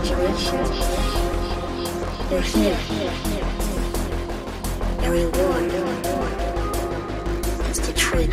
congratulations. They're here. Your reward is Detroit.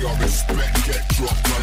your respect get dropped.